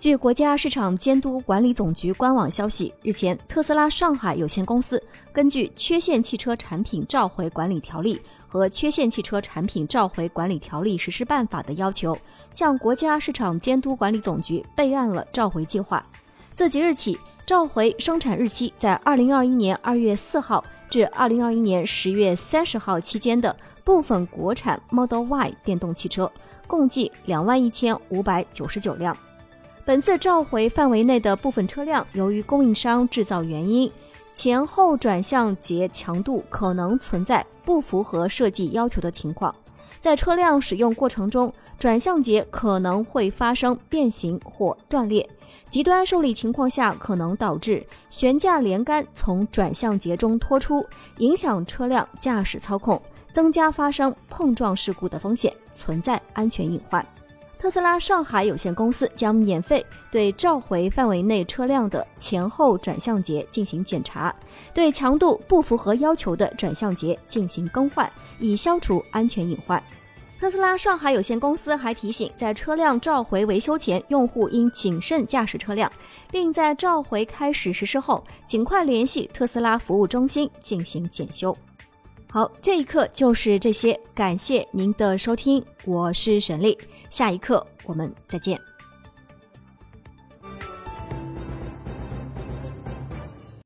据国家市场监督管理总局官网消息，日前，特斯拉上海有限公司根据《缺陷汽车产品召回管理条例》和《缺陷汽车产品召回管理条例实施办法》的要求，向国家市场监督管理总局备案了召回计划。自即日起，召回生产日期在二零二一年二月四号至二零二一年十月三十号期间的部分国产 Model Y 电动汽车，共计两万一千五百九十九辆。本次召回范围内的部分车辆，由于供应商制造原因，前后转向节强度可能存在不符合设计要求的情况，在车辆使用过程中，转向节可能会发生变形或断裂，极端受力情况下可能导致悬架连杆从转向节中脱出，影响车辆驾驶操控，增加发生碰撞事故的风险，存在安全隐患。特斯拉上海有限公司将免费对召回范围内车辆的前后转向节进行检查，对强度不符合要求的转向节进行更换，以消除安全隐患。特斯拉上海有限公司还提醒，在车辆召回维修前，用户应谨慎驾驶车辆，并在召回开始实施后，尽快联系特斯拉服务中心进行检修。好，这一刻就是这些，感谢您的收听，我是沈丽，下一刻我们再见。